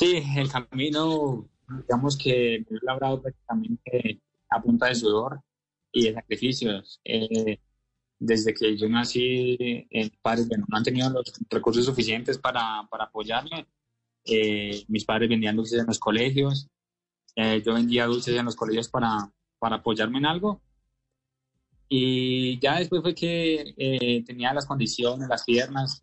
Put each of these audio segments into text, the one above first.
Sí, el camino, digamos que me he labrado prácticamente a punta de sudor y de sacrificios. Eh, desde que yo nací, eh, padres bueno, no han tenido los recursos suficientes para, para apoyarme. Eh, mis padres vendían dulces en los colegios. Eh, yo vendía dulces en los colegios para, para apoyarme en algo. Y ya después fue que eh, tenía las condiciones, las piernas.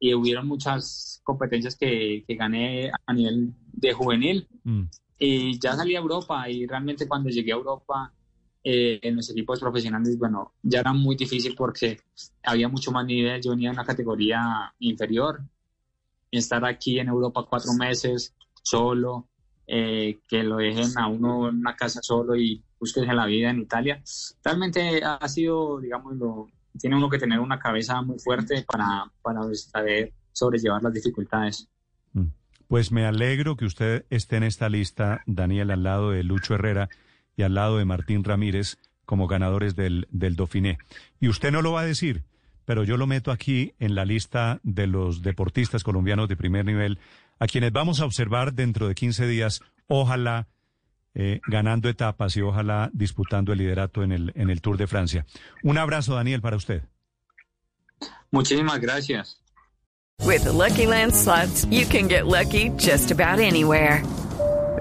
Y hubieron muchas competencias que, que gané a nivel de juvenil. Y ya salí a Europa y realmente cuando llegué a Europa, eh, en los equipos profesionales, bueno, ya era muy difícil porque había mucho más nivel. Yo venía de una categoría inferior. Estar aquí en Europa cuatro meses solo, eh, que lo dejen a uno en una casa solo y busques la vida en Italia, realmente ha sido, digamos, lo, tiene uno que tener una cabeza muy fuerte para, para saber sobrellevar las dificultades. Pues me alegro que usted esté en esta lista, Daniel, al lado de Lucho Herrera y al lado de Martín Ramírez como ganadores del, del Dauphiné. Y usted no lo va a decir, pero yo lo meto aquí en la lista de los deportistas colombianos de primer nivel, a quienes vamos a observar dentro de 15 días, ojalá eh, ganando etapas y ojalá disputando el liderato en el, en el Tour de Francia. Un abrazo, Daniel, para usted. Muchísimas gracias. With the Lucky Land slots, you can get lucky just about anywhere.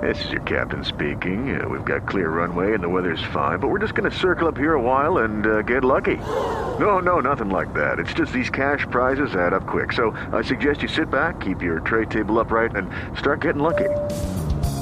This is your captain speaking. Uh, we've got clear runway and the weather's fine, but we're just going to circle up here a while and uh, get lucky. No, no, nothing like that. It's just these cash prizes add up quick. So I suggest you sit back, keep your tray table upright, and start getting lucky.